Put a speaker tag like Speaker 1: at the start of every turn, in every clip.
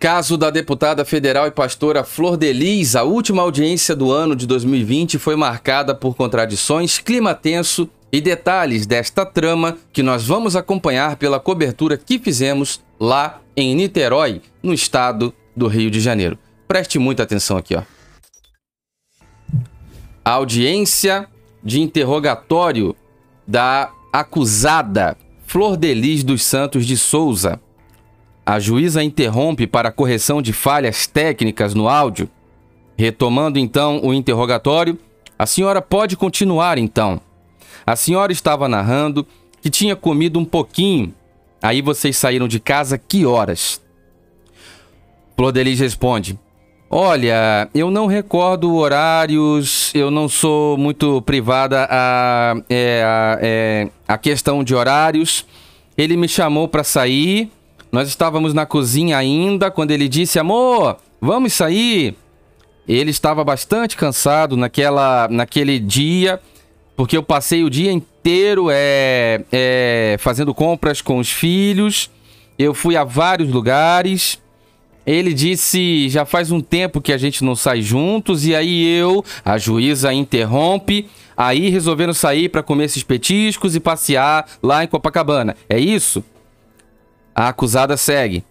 Speaker 1: Caso da deputada federal e pastora Flor Delis, a última audiência do ano de 2020 foi marcada por contradições, clima tenso e detalhes desta trama que nós vamos acompanhar pela cobertura que fizemos lá em Niterói, no estado do Rio de Janeiro. Preste muita atenção aqui, ó. A audiência de interrogatório da acusada Flor Delis dos Santos de Souza a juíza interrompe para correção de falhas técnicas no áudio. Retomando então o interrogatório, a senhora pode continuar então. A senhora estava narrando que tinha comido um pouquinho. Aí vocês saíram de casa que horas? Flor Delis responde: Olha, eu não recordo horários, eu não sou muito privada a, é, a, é, a questão de horários. Ele me chamou para sair nós estávamos na cozinha ainda quando ele disse: Amor, vamos sair. Ele estava bastante cansado naquela, naquele dia, porque eu passei o dia inteiro é, é, fazendo compras com os filhos. Eu fui a vários lugares. Ele disse: já faz um tempo que a gente não sai juntos, e aí eu, a juíza interrompe. Aí resolveram sair para comer esses petiscos e passear lá em Copacabana. É isso? A acusada segue.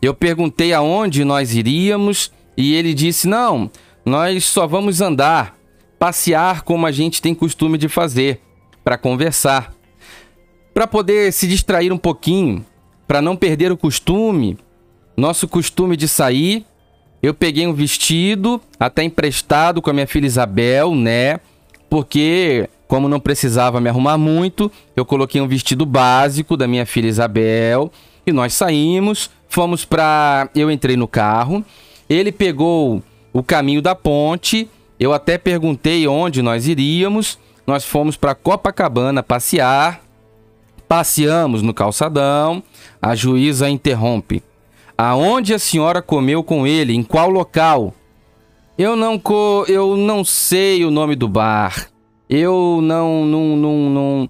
Speaker 1: Eu perguntei aonde nós iríamos e ele disse: Não, nós só vamos andar, passear como a gente tem costume de fazer, para conversar. Para poder se distrair um pouquinho, para não perder o costume, nosso costume de sair. Eu peguei um vestido, até emprestado com a minha filha Isabel, né? Porque como não precisava me arrumar muito, eu coloquei um vestido básico da minha filha Isabel e nós saímos. Fomos para. Eu entrei no carro, ele pegou o caminho da ponte. Eu até perguntei onde nós iríamos. Nós fomos para Copacabana passear. Passeamos no calçadão. A juíza interrompe. Aonde a senhora comeu com ele? Em qual local? Eu não co... eu não sei o nome do bar. Eu não, não, não, não.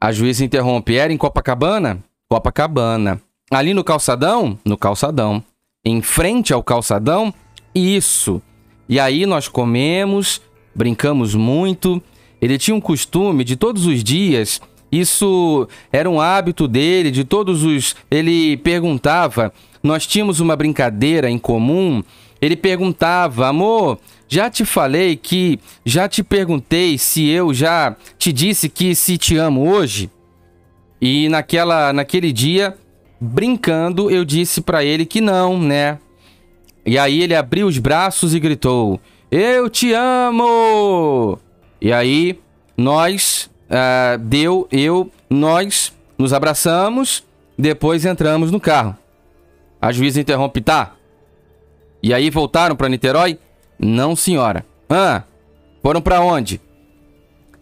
Speaker 1: A juíza interrompe. Era em Copacabana? Copacabana. Ali no calçadão? No calçadão. Em frente ao calçadão? Isso. E aí nós comemos, brincamos muito. Ele tinha um costume de todos os dias. Isso era um hábito dele, de todos os. Ele perguntava. Nós tínhamos uma brincadeira em comum. Ele perguntava, amor, já te falei que. Já te perguntei se eu já te disse que se te amo hoje? E naquela, naquele dia, brincando, eu disse para ele que não, né? E aí ele abriu os braços e gritou: Eu te amo! E aí nós, uh, deu, eu, nós nos abraçamos, depois entramos no carro. A juíza interrompe, tá? E aí voltaram para Niterói? Não, senhora. Ah, foram para onde?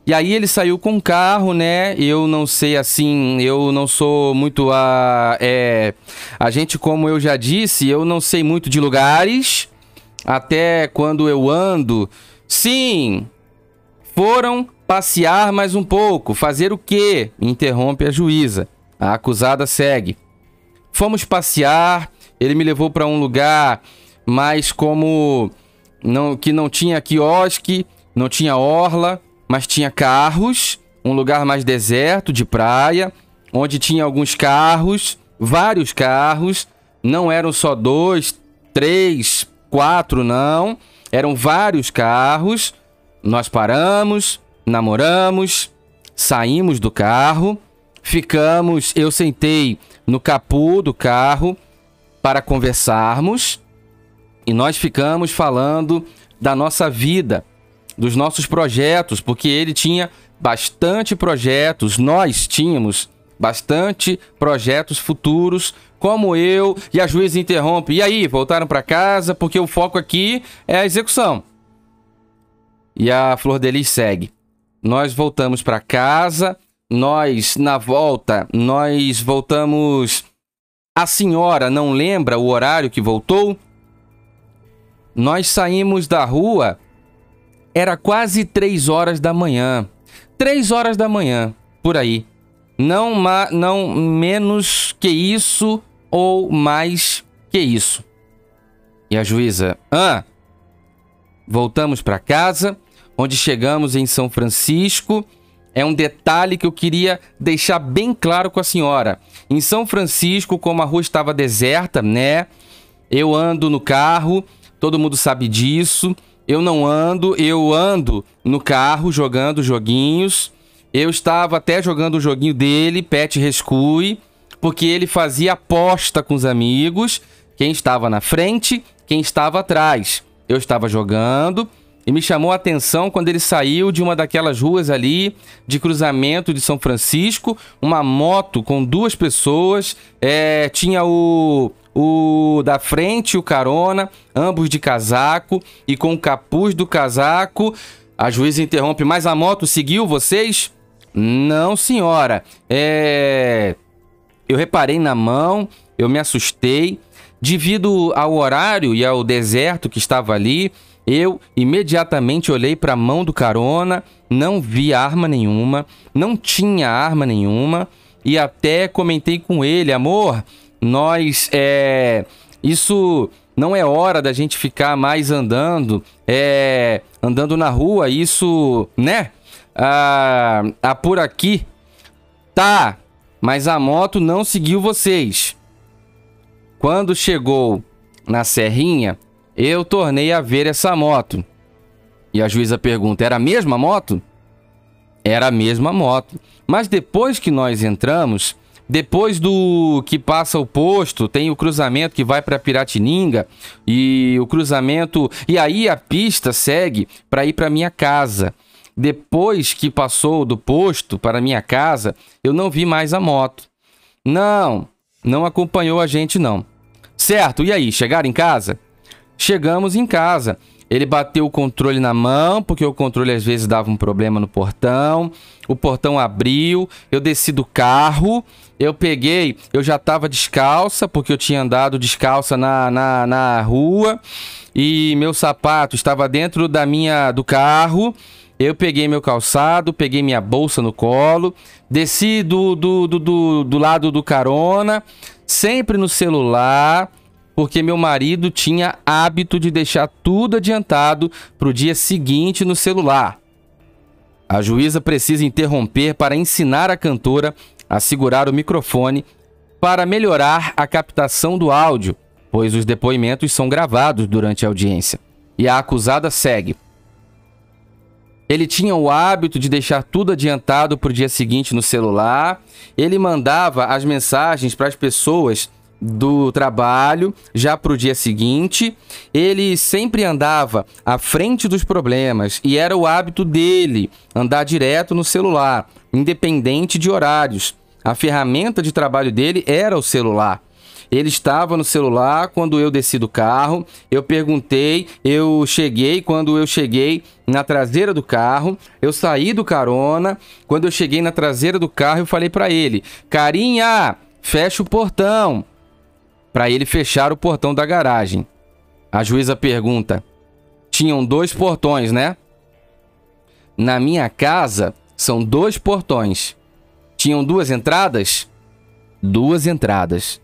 Speaker 1: E aí ele saiu com o carro, né? Eu não sei assim, eu não sou muito a. É, a gente, como eu já disse, eu não sei muito de lugares. Até quando eu ando. Sim! Foram passear mais um pouco. Fazer o quê? Interrompe a juíza. A acusada segue. Fomos passear. Ele me levou para um lugar mais como não, que não tinha quiosque, não tinha orla, mas tinha carros, um lugar mais deserto, de praia, onde tinha alguns carros, vários carros, não eram só dois, três, quatro, não, eram vários carros. Nós paramos, namoramos, saímos do carro, ficamos, eu sentei no capô do carro para conversarmos e nós ficamos falando da nossa vida, dos nossos projetos, porque ele tinha bastante projetos, nós tínhamos bastante projetos futuros, como eu, e a juíza interrompe. E aí, voltaram para casa porque o foco aqui é a execução. E a Flor Delis segue. Nós voltamos para casa, nós na volta, nós voltamos. A senhora não lembra o horário que voltou? Nós saímos da rua, era quase três horas da manhã. Três horas da manhã, por aí. Não, não menos que isso ou mais Que isso? E a juíza: Ah, voltamos para casa, onde chegamos em São Francisco. É um detalhe que eu queria deixar bem claro com a senhora. Em São Francisco, como a rua estava deserta, né? Eu ando no carro, todo mundo sabe disso. Eu não ando, eu ando no carro jogando joguinhos. Eu estava até jogando o joguinho dele, Pet Rescue, porque ele fazia aposta com os amigos, quem estava na frente, quem estava atrás. Eu estava jogando e me chamou a atenção quando ele saiu de uma daquelas ruas ali de cruzamento de São Francisco, uma moto com duas pessoas, é, tinha o, o da frente, o carona, ambos de casaco e com o capuz do casaco. A juíza interrompe, mas a moto seguiu vocês? Não, senhora. É. Eu reparei na mão, eu me assustei. Devido ao horário e ao deserto que estava ali, eu imediatamente olhei para a mão do carona, não vi arma nenhuma, não tinha arma nenhuma e até comentei com ele, amor, nós é isso não é hora da gente ficar mais andando, é andando na rua, isso, né? Ah, ah, por aqui. Tá, mas a moto não seguiu vocês. Quando chegou na serrinha, eu tornei a ver essa moto. E a juíza pergunta: era a mesma moto? Era a mesma moto. Mas depois que nós entramos, depois do que passa o posto, tem o cruzamento que vai para Piratininga e o cruzamento e aí a pista segue para ir para minha casa. Depois que passou do posto para minha casa, eu não vi mais a moto. Não, não acompanhou a gente não. Certo, e aí, chegaram em casa? Chegamos em casa. Ele bateu o controle na mão, porque o controle às vezes dava um problema no portão. O portão abriu, eu desci do carro, eu peguei, eu já estava descalça, porque eu tinha andado descalça na, na, na rua, e meu sapato estava dentro da minha do carro. Eu peguei meu calçado, peguei minha bolsa no colo, desci do, do, do, do, do lado do carona, sempre no celular, porque meu marido tinha hábito de deixar tudo adiantado para o dia seguinte no celular. A juíza precisa interromper para ensinar a cantora a segurar o microfone para melhorar a captação do áudio, pois os depoimentos são gravados durante a audiência. E a acusada segue. Ele tinha o hábito de deixar tudo adiantado para o dia seguinte no celular. Ele mandava as mensagens para as pessoas do trabalho já para o dia seguinte. Ele sempre andava à frente dos problemas e era o hábito dele andar direto no celular, independente de horários. A ferramenta de trabalho dele era o celular. Ele estava no celular quando eu desci do carro. Eu perguntei, eu cheguei. Quando eu cheguei na traseira do carro, eu saí do carona. Quando eu cheguei na traseira do carro, eu falei para ele: Carinha, fecha o portão. Para ele fechar o portão da garagem. A juíza pergunta: Tinham dois portões, né? Na minha casa são dois portões. Tinham duas entradas? Duas entradas.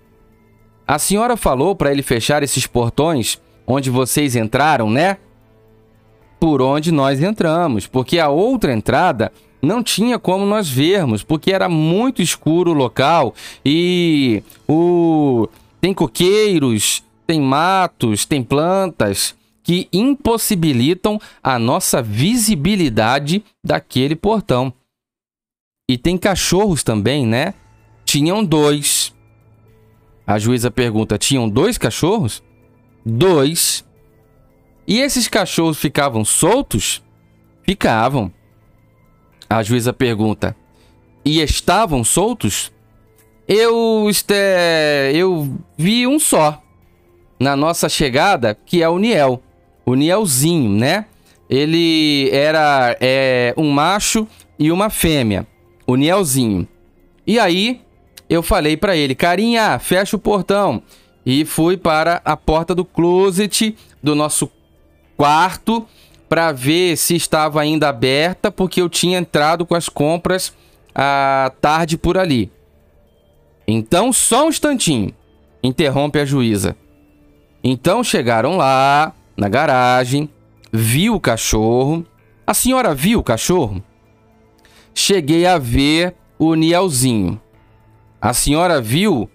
Speaker 1: A senhora falou para ele fechar esses portões onde vocês entraram, né? Por onde nós entramos, porque a outra entrada não tinha como nós vermos, porque era muito escuro o local e o tem coqueiros, tem matos, tem plantas que impossibilitam a nossa visibilidade daquele portão. E tem cachorros também, né? Tinham dois. A juíza pergunta: tinham dois cachorros? Dois. E esses cachorros ficavam soltos? Ficavam. A juíza pergunta: e estavam soltos? Eu, este, eu vi um só na nossa chegada, que é o Niel. O Nielzinho, né? Ele era é, um macho e uma fêmea. O Nielzinho. E aí, eu falei para ele, carinha, fecha o portão. E fui para a porta do closet do nosso quarto para ver se estava ainda aberta, porque eu tinha entrado com as compras à tarde por ali. Então, só um instantinho, interrompe a juíza. Então chegaram lá, na garagem, viu o cachorro. A senhora viu o cachorro? Cheguei a ver o Nielzinho. A senhora viu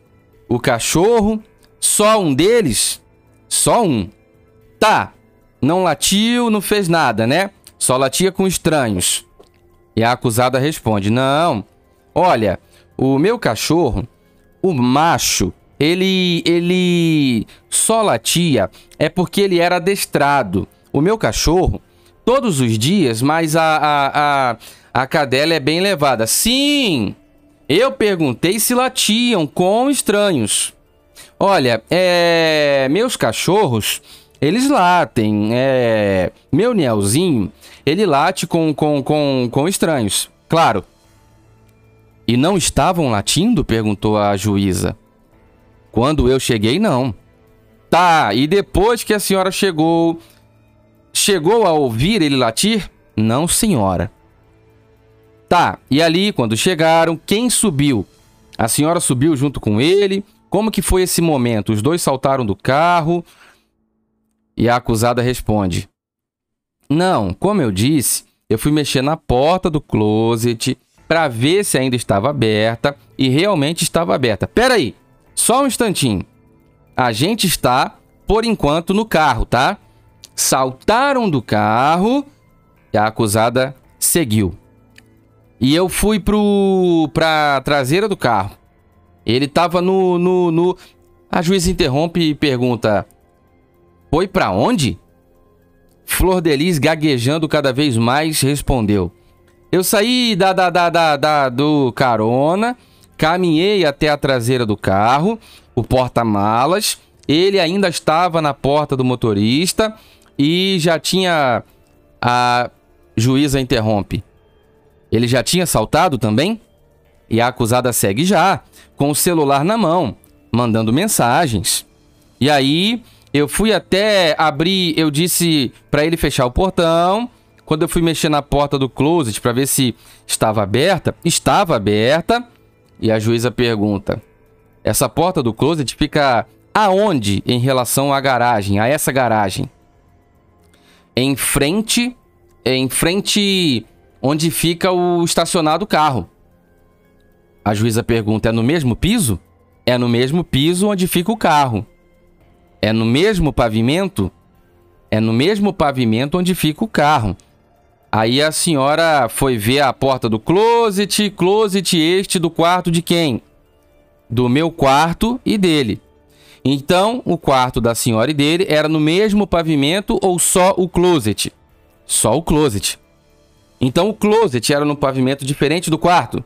Speaker 1: o cachorro? Só um deles? Só um. Tá. Não latiu, não fez nada, né? Só latia com estranhos. E a acusada responde: Não. Olha, o meu cachorro, o macho, ele ele só latia é porque ele era adestrado. O meu cachorro, todos os dias, mas a, a, a, a cadela é bem levada. Sim! Eu perguntei se latiam com estranhos. Olha, é, meus cachorros, eles latem. É, meu Nielzinho, ele late com, com, com, com estranhos. Claro. E não estavam latindo? Perguntou a juíza. Quando eu cheguei, não. Tá, e depois que a senhora chegou, chegou a ouvir ele latir? Não, senhora. Tá, e ali, quando chegaram, quem subiu? A senhora subiu junto com ele? Como que foi esse momento? Os dois saltaram do carro e a acusada responde: Não, como eu disse, eu fui mexer na porta do closet para ver se ainda estava aberta e realmente estava aberta. Pera aí, só um instantinho. A gente está, por enquanto, no carro, tá? Saltaram do carro e a acusada seguiu. E eu fui pro pra traseira do carro. Ele tava no no, no... A juíza interrompe e pergunta: "Foi para onde?" Flor Delis, gaguejando cada vez mais, respondeu: Eu saí da, da, da, da, da do carona Caminhei até a traseira do carro, o porta-malas. Ele ainda estava na porta do motorista e já tinha. A juíza interrompe. Ele já tinha saltado também? E a acusada segue já, com o celular na mão, mandando mensagens. E aí eu fui até abrir, eu disse para ele fechar o portão. Quando eu fui mexer na porta do closet para ver se estava aberta, estava aberta. E a juíza pergunta: Essa porta do closet fica aonde em relação à garagem, a essa garagem? Em frente, em frente onde fica o estacionado carro. A juíza pergunta: É no mesmo piso? É no mesmo piso onde fica o carro. É no mesmo pavimento? É no mesmo pavimento onde fica o carro. Aí a senhora foi ver a porta do closet, closet este do quarto de quem? Do meu quarto e dele. Então, o quarto da senhora e dele era no mesmo pavimento ou só o closet? Só o closet. Então, o closet era no pavimento diferente do quarto?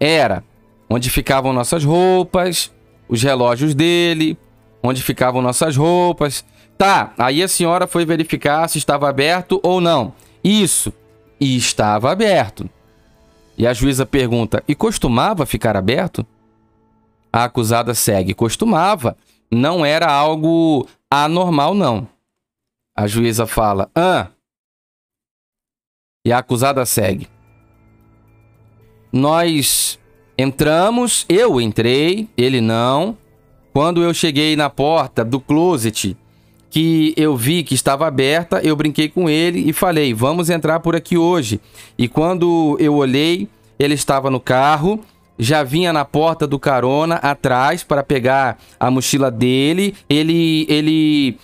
Speaker 1: Era. Onde ficavam nossas roupas, os relógios dele, onde ficavam nossas roupas. Tá, aí a senhora foi verificar se estava aberto ou não. Isso. E estava aberto. E a juíza pergunta: e costumava ficar aberto? A acusada segue: costumava. Não era algo anormal, não. A juíza fala: ah. E a acusada segue. Nós entramos, eu entrei, ele não. Quando eu cheguei na porta do closet que eu vi que estava aberta, eu brinquei com ele e falei: "Vamos entrar por aqui hoje". E quando eu olhei, ele estava no carro, já vinha na porta do carona atrás para pegar a mochila dele. Ele ele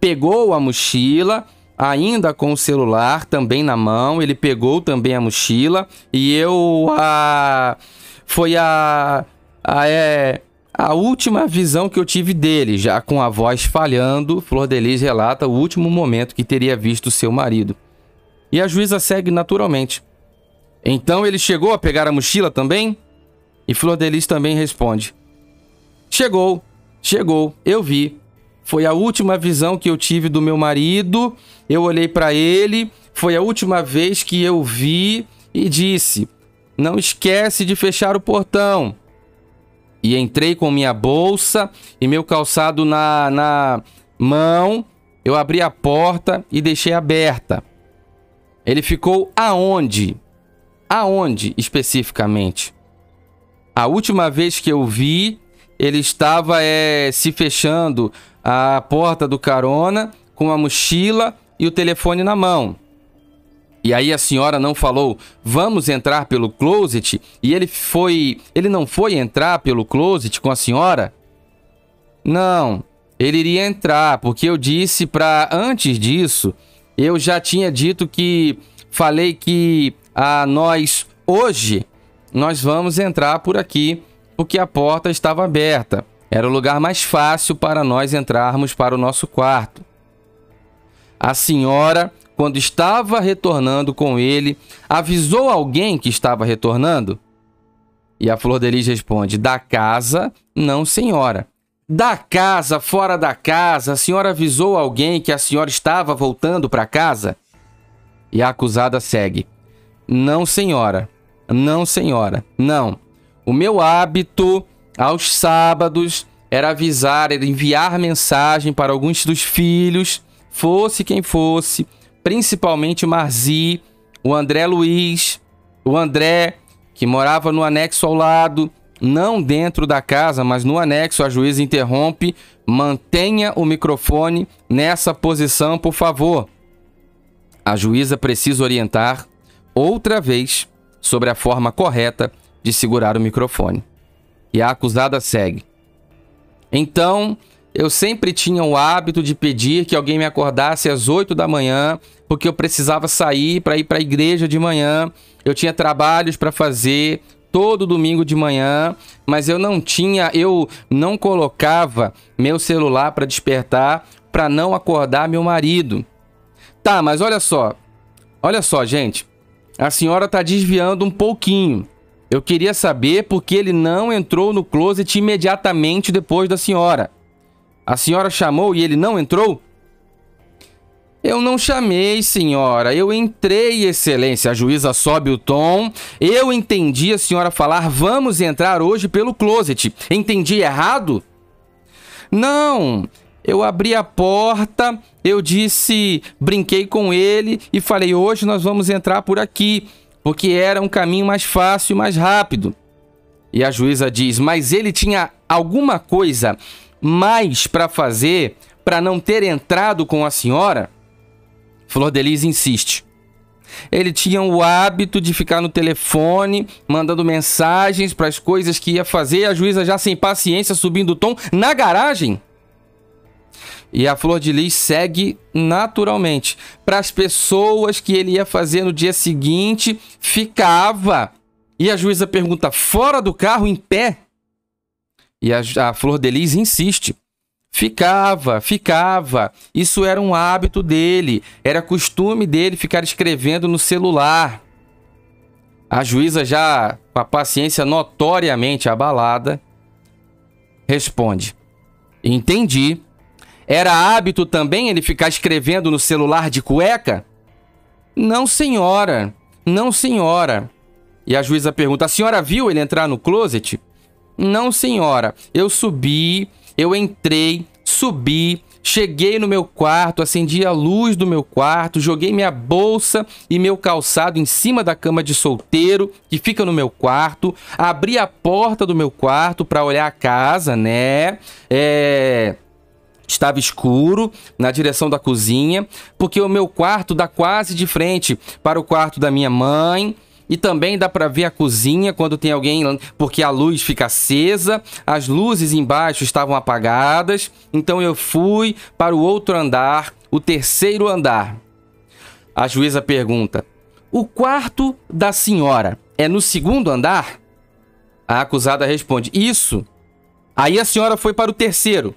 Speaker 1: pegou a mochila, ainda com o celular também na mão, ele pegou também a mochila e eu a foi a, a é, a última visão que eu tive dele, já com a voz falhando, Flor Delis relata o último momento que teria visto seu marido. E a juíza segue naturalmente. Então ele chegou a pegar a mochila também? E Flor Delis também responde: Chegou, chegou, eu vi. Foi a última visão que eu tive do meu marido. Eu olhei para ele, foi a última vez que eu vi e disse: Não esquece de fechar o portão. E entrei com minha bolsa e meu calçado na, na mão. Eu abri a porta e deixei aberta. Ele ficou aonde? Aonde especificamente? A última vez que eu vi, ele estava é, se fechando a porta do carona com a mochila e o telefone na mão. E aí a senhora não falou, vamos entrar pelo closet? E ele foi. Ele não foi entrar pelo closet com a senhora? Não, ele iria entrar, porque eu disse para antes disso, eu já tinha dito que falei que a nós hoje nós vamos entrar por aqui, porque a porta estava aberta. Era o lugar mais fácil para nós entrarmos para o nosso quarto. A senhora quando estava retornando com ele, avisou alguém que estava retornando? E a Flor de Lis responde: Da casa, não, senhora. Da casa, fora da casa, a senhora avisou alguém que a senhora estava voltando para casa? E a acusada segue: Não, senhora. Não, senhora. Não. O meu hábito aos sábados era avisar, era enviar mensagem para alguns dos filhos, fosse quem fosse, principalmente Marzi, o André Luiz, o André, que morava no anexo ao lado, não dentro da casa, mas no anexo, a juíza interrompe. Mantenha o microfone nessa posição, por favor. A juíza precisa orientar outra vez sobre a forma correta de segurar o microfone. E a acusada segue. Então, eu sempre tinha o hábito de pedir que alguém me acordasse às 8 da manhã, porque eu precisava sair para ir para a igreja de manhã. Eu tinha trabalhos para fazer todo domingo de manhã, mas eu não tinha, eu não colocava meu celular para despertar para não acordar meu marido. Tá, mas olha só. Olha só, gente. A senhora tá desviando um pouquinho. Eu queria saber por que ele não entrou no closet imediatamente depois da senhora. A senhora chamou e ele não entrou? Eu não chamei, senhora. Eu entrei, excelência. A juíza sobe o tom. Eu entendi a senhora falar: vamos entrar hoje pelo closet. Entendi errado? Não. Eu abri a porta, eu disse, brinquei com ele e falei: hoje nós vamos entrar por aqui, porque era um caminho mais fácil e mais rápido. E a juíza diz: mas ele tinha alguma coisa mais para fazer para não ter entrado com a senhora? Flor Delis insiste. Ele tinha o hábito de ficar no telefone, mandando mensagens para as coisas que ia fazer, a juíza já sem paciência subindo o tom na garagem. E a Flor de Lis segue naturalmente. Para as pessoas que ele ia fazer no dia seguinte, ficava. E a juíza pergunta: fora do carro, em pé? E a, a Flor de Lis insiste. Ficava, ficava. Isso era um hábito dele. Era costume dele ficar escrevendo no celular. A juíza, já com a paciência notoriamente abalada, responde: Entendi. Era hábito também ele ficar escrevendo no celular de cueca? Não, senhora. Não, senhora. E a juíza pergunta: A senhora viu ele entrar no closet? Não, senhora. Eu subi, eu entrei, subi, cheguei no meu quarto, acendi a luz do meu quarto, joguei minha bolsa e meu calçado em cima da cama de solteiro que fica no meu quarto, abri a porta do meu quarto para olhar a casa, né? É estava escuro na direção da cozinha, porque o meu quarto dá quase de frente para o quarto da minha mãe, e também dá para ver a cozinha quando tem alguém, porque a luz fica acesa, as luzes embaixo estavam apagadas. Então eu fui para o outro andar, o terceiro andar. A juíza pergunta: O quarto da senhora é no segundo andar? A acusada responde: Isso. Aí a senhora foi para o terceiro.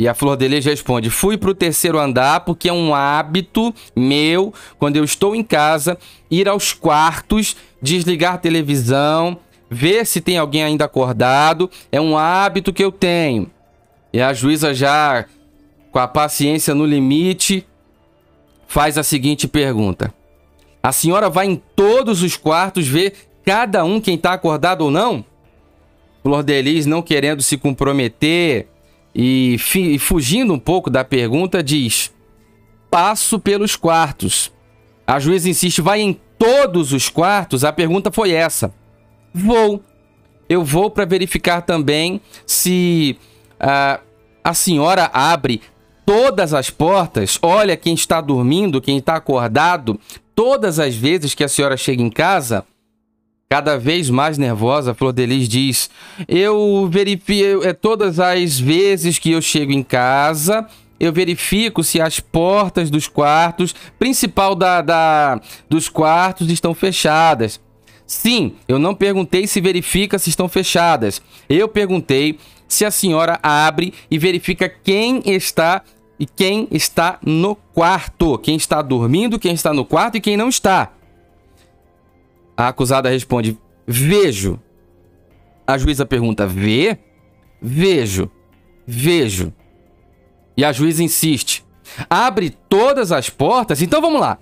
Speaker 1: E a Flor de Lis responde: Fui para o terceiro andar porque é um hábito meu, quando eu estou em casa, ir aos quartos, desligar a televisão, ver se tem alguém ainda acordado. É um hábito que eu tenho. E a juíza, já com a paciência no limite, faz a seguinte pergunta: A senhora vai em todos os quartos ver cada um quem está acordado ou não? Flor de Lis, não querendo se comprometer e, fugindo um pouco da pergunta, diz: Passo pelos quartos. A juíza insiste: vai em todos os quartos? A pergunta foi essa. Vou. eu vou para verificar também se uh, a senhora abre todas as portas, olha quem está dormindo, quem está acordado, todas as vezes que a senhora chega em casa. Cada vez mais nervosa, Flor Delis diz: Eu verifico é, todas as vezes que eu chego em casa, eu verifico se as portas dos quartos, principal da, da dos quartos, estão fechadas. Sim, eu não perguntei se verifica se estão fechadas. Eu perguntei se a senhora abre e verifica quem está e quem está no quarto, quem está dormindo, quem está no quarto e quem não está. A acusada responde: Vejo. A juíza pergunta: Vê? Vejo. Vejo. E a juíza insiste: Abre todas as portas? Então vamos lá.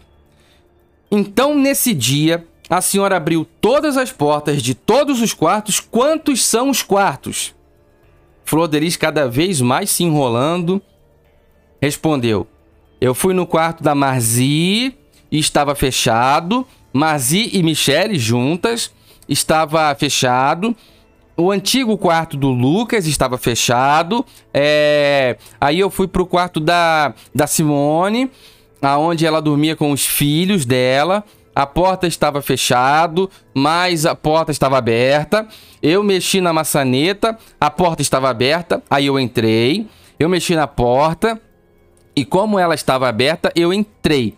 Speaker 1: Então, nesse dia, a senhora abriu todas as portas de todos os quartos. Quantos são os quartos? Flor cada vez mais se enrolando, respondeu: Eu fui no quarto da Marzi e estava fechado. Marzi e Michele juntas estava fechado. O antigo quarto do Lucas estava fechado. É... Aí eu fui pro quarto da, da Simone, aonde ela dormia com os filhos dela. A porta estava fechado, mas a porta estava aberta. Eu mexi na maçaneta, a porta estava aberta. Aí eu entrei. Eu mexi na porta, e como ela estava aberta, eu entrei.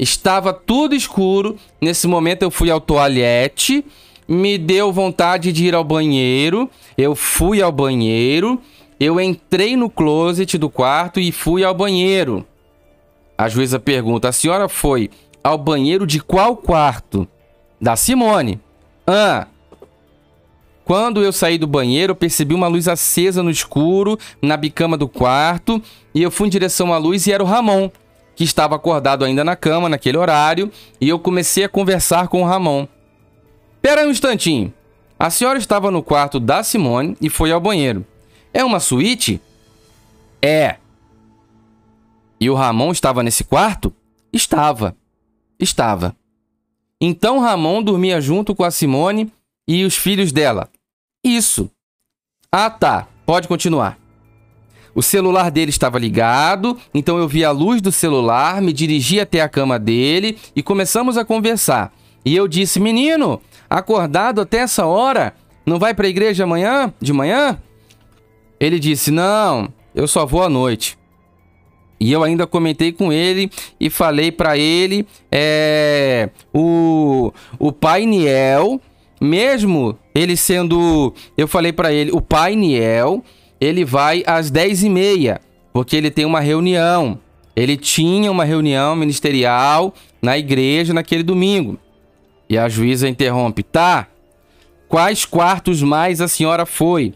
Speaker 1: Estava tudo escuro. Nesse momento eu fui ao toalete, me deu vontade de ir ao banheiro. Eu fui ao banheiro. Eu entrei no closet do quarto e fui ao banheiro. A juíza pergunta: "A senhora foi ao banheiro de qual quarto?" Da Simone. Ah, quando eu saí do banheiro, eu percebi uma luz acesa no escuro, na bicama do quarto, e eu fui em direção à luz e era o Ramon, que estava acordado ainda na cama naquele horário, e eu comecei a conversar com o Ramon. Pera um instantinho. A senhora estava no quarto da Simone e foi ao banheiro. É uma suíte? É. E o Ramon estava nesse quarto? Estava. Estava. Então Ramon dormia junto com a Simone e os filhos dela. Isso. Ah, tá. Pode continuar. O celular dele estava ligado, então eu vi a luz do celular, me dirigi até a cama dele e começamos a conversar. E eu disse: Menino, acordado até essa hora, não vai para a igreja amanhã? De manhã? Ele disse: Não, eu só vou à noite. E eu ainda comentei com ele e falei para ele: é, o, o pai Niel mesmo ele sendo, eu falei para ele, o pai Niel, ele vai às 10 e meia, porque ele tem uma reunião. Ele tinha uma reunião ministerial na igreja naquele domingo. E a juíza interrompe, tá? Quais quartos mais a senhora foi?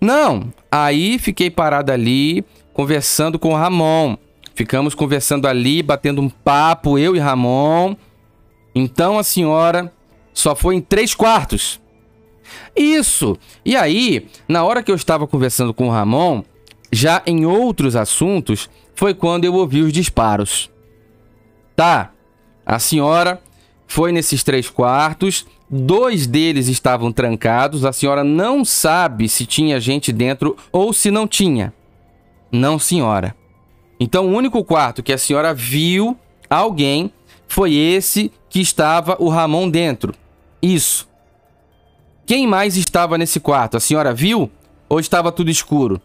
Speaker 1: Não, aí fiquei parado ali, conversando com Ramon. Ficamos conversando ali, batendo um papo, eu e Ramon. Então a senhora só foi em três quartos. Isso! E aí, na hora que eu estava conversando com o Ramon, já em outros assuntos, foi quando eu ouvi os disparos. Tá, a senhora foi nesses três quartos, dois deles estavam trancados, a senhora não sabe se tinha gente dentro ou se não tinha. Não, senhora. Então, o único quarto que a senhora viu alguém foi esse que estava o Ramon dentro. Isso. Quem mais estava nesse quarto? A senhora viu? Ou estava tudo escuro?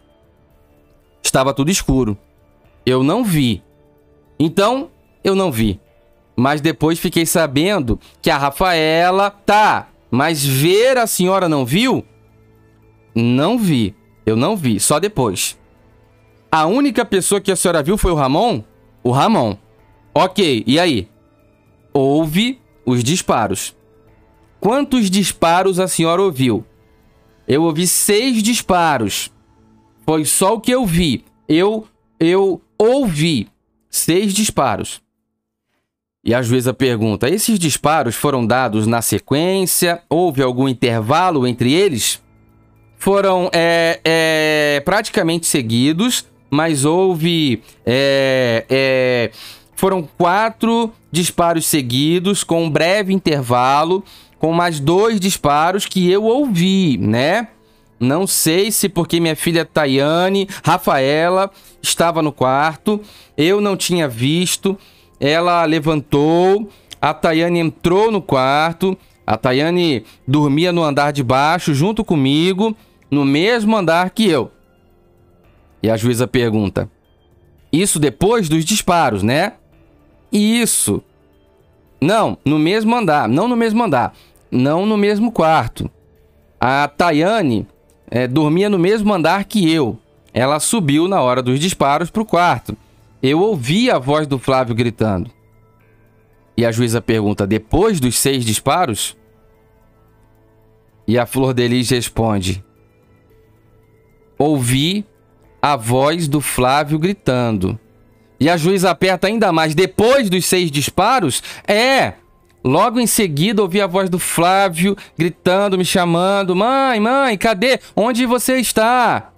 Speaker 1: Estava tudo escuro. Eu não vi. Então, eu não vi. Mas depois fiquei sabendo que a Rafaela tá. Mas ver a senhora não viu? Não vi. Eu não vi, só depois. A única pessoa que a senhora viu foi o Ramon? O Ramon. Ok, e aí? Houve os disparos. Quantos disparos a senhora ouviu? Eu ouvi seis disparos. Foi só o que eu vi. Eu, eu ouvi seis disparos. E a juíza pergunta: esses disparos foram dados na sequência? Houve algum intervalo entre eles? Foram é, é, praticamente seguidos, mas houve. É, é foram quatro disparos seguidos com um breve intervalo com mais dois disparos que eu ouvi, né? Não sei se porque minha filha Tayane, Rafaela, estava no quarto, eu não tinha visto. Ela levantou, a Tayane entrou no quarto, a Tayane dormia no andar de baixo junto comigo, no mesmo andar que eu. E a juíza pergunta: Isso depois dos disparos, né? Isso. Não, no mesmo andar, não no mesmo andar, não no mesmo quarto. A Tayane é, dormia no mesmo andar que eu. Ela subiu na hora dos disparos para o quarto. Eu ouvi a voz do Flávio gritando. E a juíza pergunta: depois dos seis disparos? E a Flor Delis responde: ouvi a voz do Flávio gritando. E a juíza aperta ainda mais: depois dos seis disparos? É! Logo em seguida, ouvi a voz do Flávio gritando, me chamando: Mãe, mãe, cadê? Onde você está?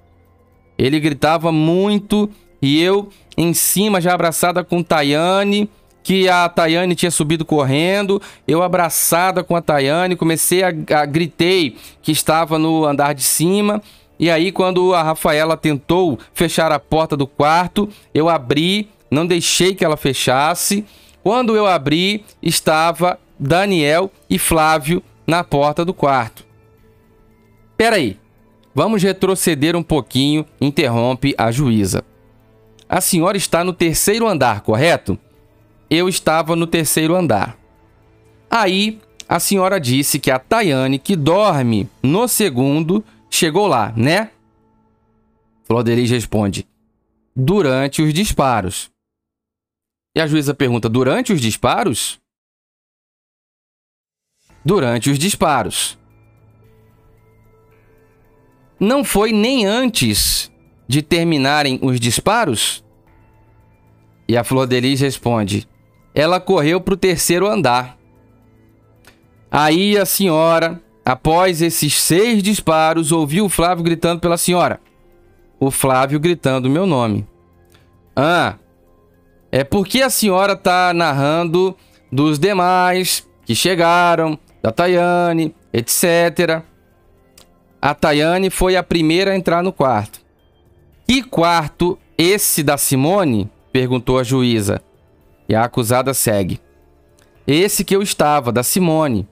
Speaker 1: Ele gritava muito e eu em cima, já abraçada com Tayane, que a Tayane tinha subido correndo. Eu abraçada com a Tayane, comecei a, a gritei que estava no andar de cima. E aí, quando a Rafaela tentou fechar a porta do quarto, eu abri, não deixei que ela fechasse. Quando eu abri, estava Daniel e Flávio na porta do quarto. Peraí, vamos retroceder um pouquinho, interrompe a juíza. A senhora está no terceiro andar, correto? Eu estava no terceiro andar. Aí a senhora disse que a Tayane, que dorme no segundo, chegou lá, né? Flodeliz responde: durante os disparos. E a juíza pergunta: durante os disparos? Durante os disparos. Não foi nem antes de terminarem os disparos? E a Flor Delis responde: ela correu para o terceiro andar. Aí a senhora, após esses seis disparos, ouviu o Flávio gritando pela senhora. O Flávio gritando meu nome. Ah, é porque a senhora tá narrando dos demais que chegaram, da Tayane, etc. A Tayane foi a primeira a entrar no quarto. Que quarto esse da Simone? perguntou a juíza. E a acusada segue. Esse que eu estava, da Simone.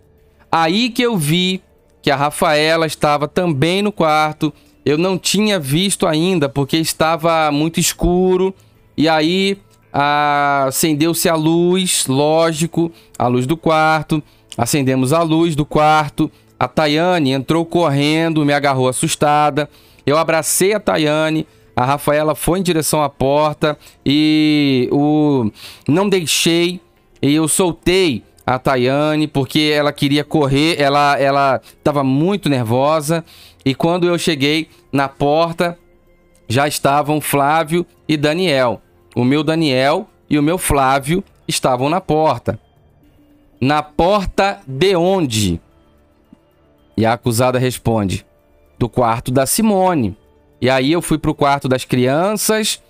Speaker 1: Aí que eu vi que a Rafaela estava também no quarto. Eu não tinha visto ainda porque estava muito escuro. E aí acendeu-se a luz, lógico, a luz do quarto. Acendemos a luz do quarto. A Tayane entrou correndo, me agarrou assustada. Eu abracei a Tayane. A Rafaela foi em direção à porta e o não deixei e eu soltei a Tayane porque ela queria correr, ela ela estava muito nervosa e quando eu cheguei na porta já estavam Flávio e Daniel. O meu Daniel e o meu Flávio estavam na porta. Na porta de onde? E a acusada responde: Do quarto da Simone. E aí eu fui para o quarto das crianças,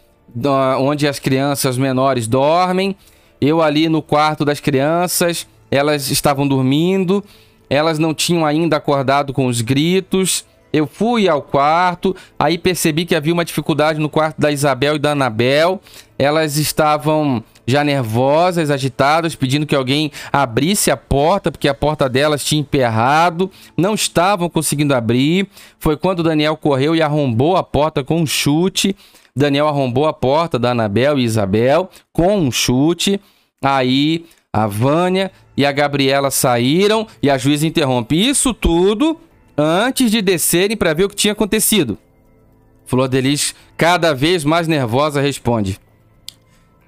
Speaker 1: onde as crianças menores dormem. Eu ali no quarto das crianças, elas estavam dormindo, elas não tinham ainda acordado com os gritos. Eu fui ao quarto, aí percebi que havia uma dificuldade no quarto da Isabel e da Anabel. Elas estavam já nervosas, agitadas, pedindo que alguém abrisse a porta, porque a porta delas tinha emperrado, não estavam conseguindo abrir. Foi quando Daniel correu e arrombou a porta com um chute. Daniel arrombou a porta da Anabel e Isabel com um chute. Aí a Vânia e a Gabriela saíram e a juíza interrompe isso tudo antes de descerem para ver o que tinha acontecido. Flor Delis, cada vez mais nervosa, responde: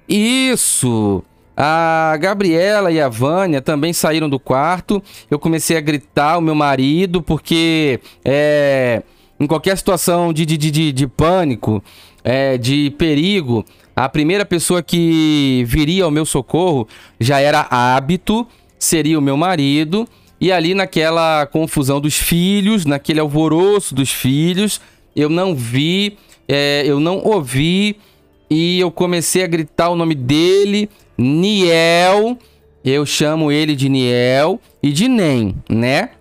Speaker 1: Isso! A Gabriela e a Vânia também saíram do quarto. Eu comecei a gritar o meu marido, porque é, em qualquer situação de, de, de, de pânico, é, de perigo, a primeira pessoa que viria ao meu socorro já era hábito, seria o meu marido. E ali naquela confusão dos filhos, naquele alvoroço dos filhos, eu não vi, é, eu não ouvi e eu comecei a gritar o nome dele, Niel, Eu chamo ele de Niel e de Nem, né?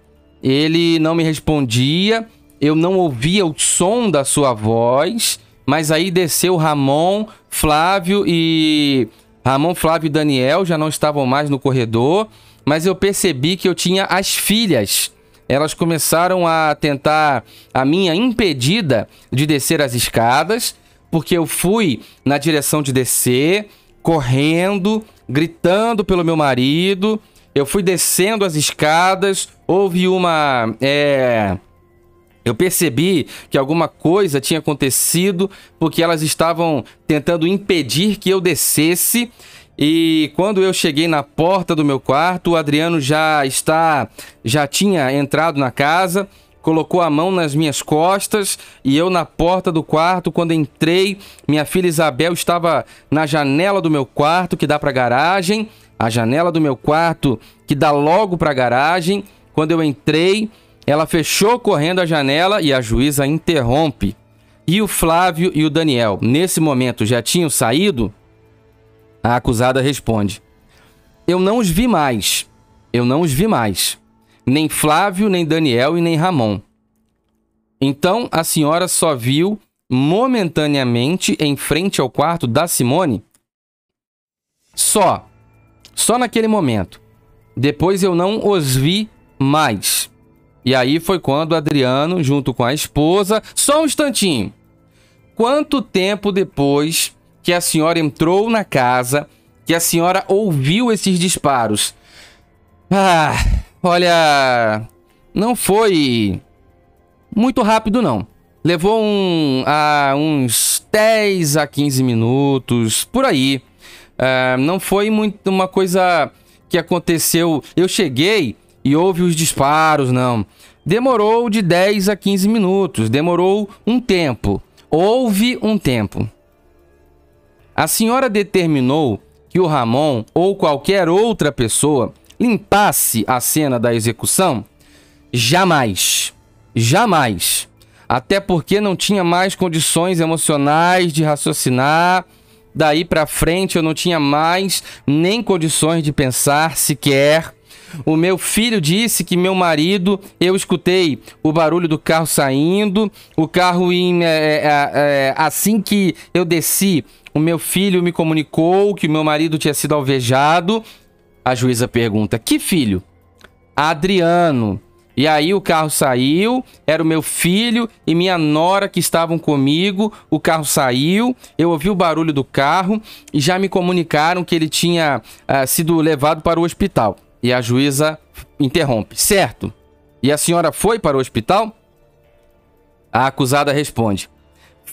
Speaker 1: Ele não me respondia, eu não ouvia o som da sua voz, mas aí desceu Ramon, Flávio e. Ramon, Flávio e Daniel já não estavam mais no corredor, mas eu percebi que eu tinha as filhas. Elas começaram a tentar a minha impedida de descer as escadas, porque eu fui na direção de descer, correndo, gritando pelo meu marido. Eu fui descendo as escadas, houve uma. É, eu percebi que alguma coisa tinha acontecido porque elas estavam tentando impedir que eu descesse. E quando eu cheguei na porta do meu quarto, o Adriano já está já tinha entrado na casa, colocou a mão nas minhas costas e eu na porta do quarto, quando entrei, minha filha Isabel estava na janela do meu quarto que dá para a garagem, a janela do meu quarto que dá logo para a garagem. Quando eu entrei, ela fechou correndo a janela e a juíza interrompe. E o Flávio e o Daniel, nesse momento, já tinham saído? A acusada responde: Eu não os vi mais. Eu não os vi mais. Nem Flávio, nem Daniel e nem Ramon. Então a senhora só viu momentaneamente em frente ao quarto da Simone? Só. Só naquele momento. Depois eu não os vi mais. E aí foi quando Adriano, junto com a esposa, só um instantinho. Quanto tempo depois que a senhora entrou na casa, que a senhora ouviu esses disparos? Ah, olha, não foi muito rápido não. Levou um, uns 10 a 15 minutos, por aí. Uh, não foi muito uma coisa que aconteceu. Eu cheguei e houve os disparos, não. Demorou de 10 a 15 minutos, demorou um tempo. Houve um tempo. A senhora determinou que o Ramon ou qualquer outra pessoa limpasse a cena da execução? Jamais. Jamais. Até porque não tinha mais condições emocionais de raciocinar. Daí para frente eu não tinha mais nem condições de pensar sequer o meu filho disse que meu marido, eu escutei o barulho do carro saindo, o carro em, é, é, é, assim que eu desci, o meu filho me comunicou que o meu marido tinha sido alvejado. A juíza pergunta: Que filho? Adriano. E aí o carro saiu, era o meu filho e minha nora que estavam comigo. O carro saiu, eu ouvi o barulho do carro e já me comunicaram que ele tinha uh, sido levado para o hospital. E a juíza interrompe. Certo. E a senhora foi para o hospital? A acusada responde: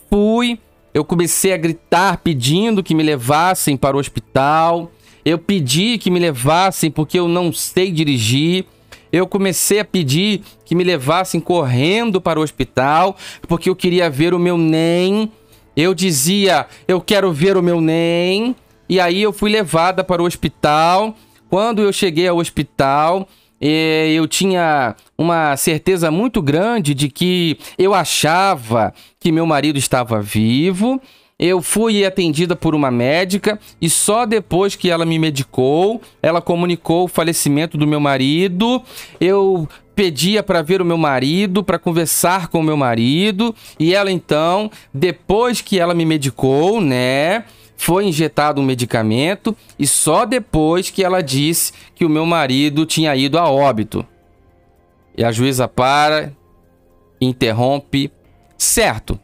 Speaker 1: Fui. Eu comecei a gritar pedindo que me levassem para o hospital. Eu pedi que me levassem porque eu não sei dirigir. Eu comecei a pedir que me levassem correndo para o hospital porque eu queria ver o meu NEM. Eu dizia: Eu quero ver o meu NEM. E aí eu fui levada para o hospital quando eu cheguei ao hospital, eu tinha uma certeza muito grande de que eu achava que meu marido estava vivo. Eu fui atendida por uma médica e só depois que ela me medicou, ela comunicou o falecimento do meu marido. Eu pedia para ver o meu marido, para conversar com o meu marido, e ela então, depois que ela me medicou, né, foi injetado um medicamento e só depois que ela disse que o meu marido tinha ido a óbito. E a juíza para, interrompe. Certo.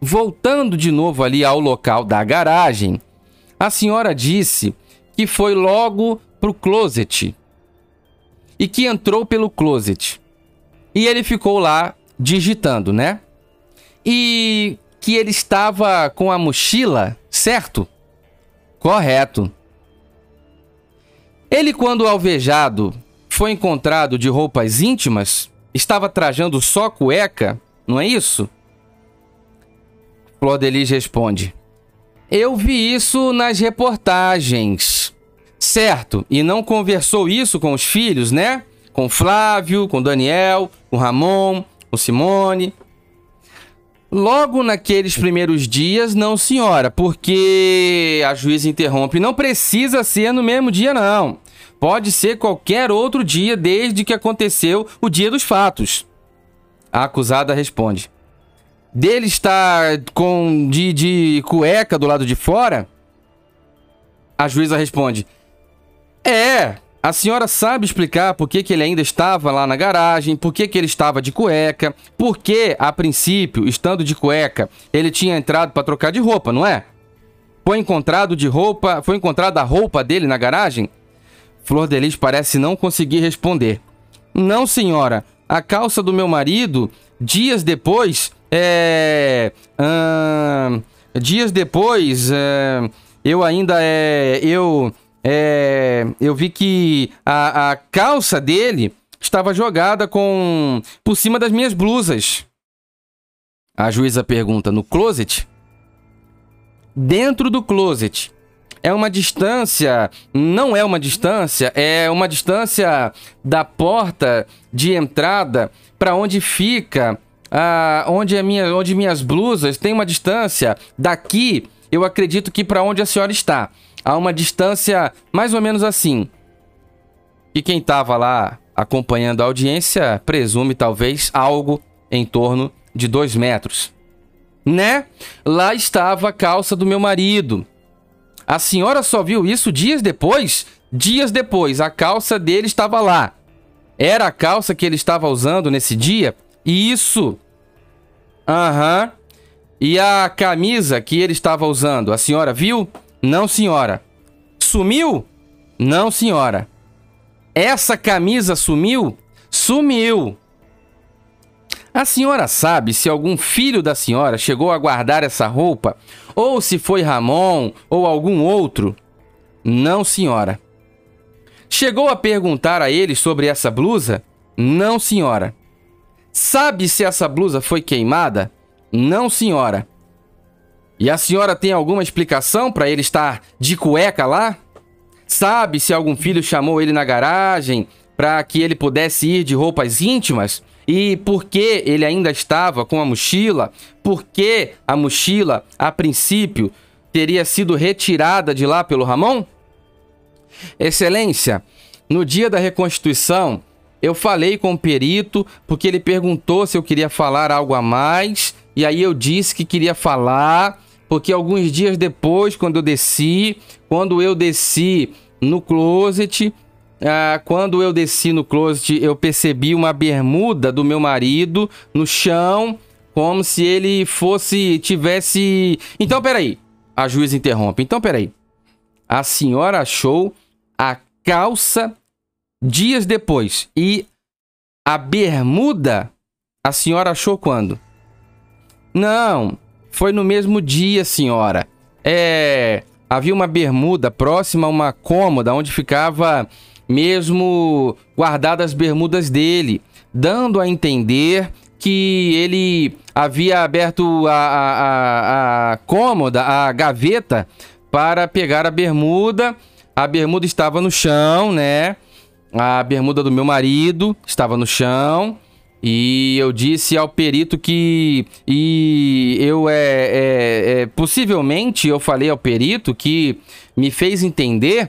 Speaker 1: Voltando de novo ali ao local da garagem, a senhora disse que foi logo pro closet e que entrou pelo closet. E ele ficou lá digitando, né? E que ele estava com a mochila, certo? Correto. Ele, quando alvejado, foi encontrado de roupas íntimas, estava trajando só cueca, não é isso? Flor responde: Eu vi isso nas reportagens. Certo, e não conversou isso com os filhos, né? Com Flávio, com Daniel, com Ramon, com Simone. Logo naqueles primeiros dias, não, senhora, porque a juíza interrompe. Não precisa ser no mesmo dia, não. Pode ser qualquer outro dia, desde que aconteceu o dia dos fatos. A acusada responde: Dele estar com de, de cueca do lado de fora? A juíza responde: É, a senhora sabe explicar por que, que ele ainda estava lá na garagem, por que, que ele estava de cueca, por que, a princípio, estando de cueca, ele tinha entrado para trocar de roupa, não é? Foi encontrado de roupa, foi encontrada a roupa dele na garagem? Flor de Lis parece não conseguir responder. Não, senhora. A calça do meu marido, dias depois, é. Hum, dias depois, é, eu ainda é. Eu é, eu vi que a, a calça dele estava jogada com por cima das minhas blusas. A juíza pergunta: no closet? Dentro do closet. É uma distância, não é uma distância, é uma distância da porta de entrada para onde fica, ah, onde, minha, onde minhas blusas tem uma distância daqui. Eu acredito que para onde a senhora está a uma distância mais ou menos assim. E quem estava lá acompanhando a audiência presume talvez algo em torno de dois metros. Né? Lá estava a calça do meu marido. A senhora só viu isso dias depois? Dias depois, a calça dele estava lá. Era a calça que ele estava usando nesse dia? Isso. Aham. Uhum. E a camisa que ele estava usando, a senhora viu? Não, senhora. Sumiu? Não, senhora. Essa camisa sumiu? Sumiu. A senhora sabe se algum filho da senhora chegou a guardar essa roupa? Ou se foi Ramon ou algum outro? Não, senhora. Chegou a perguntar a ele sobre essa blusa? Não, senhora. Sabe se essa blusa foi queimada? Não, senhora. E a senhora tem alguma explicação para ele estar de cueca lá? Sabe se algum filho chamou ele na garagem para que ele pudesse ir de roupas íntimas? E por que ele ainda estava com a mochila? Por que a mochila, a princípio, teria sido retirada de lá pelo Ramon? Excelência, no dia da reconstituição, eu falei com o perito porque ele perguntou se eu queria falar algo a mais, e aí eu disse que queria falar porque alguns dias depois, quando eu desci, quando eu desci no closet, ah, quando eu desci no closet, eu percebi uma bermuda do meu marido no chão, como se ele fosse, tivesse. Então, peraí. A juíza interrompe. Então, peraí. A senhora achou a calça dias depois e a bermuda a senhora achou quando? Não, foi no mesmo dia, senhora. É. Havia uma bermuda próxima a uma cômoda onde ficava mesmo guardadas as bermudas dele, dando a entender que ele havia aberto a, a, a, a cômoda, a gaveta, para pegar a bermuda. A bermuda estava no chão, né? A bermuda do meu marido estava no chão. E eu disse ao perito que. E eu é, é, é, Possivelmente eu falei ao perito que me fez entender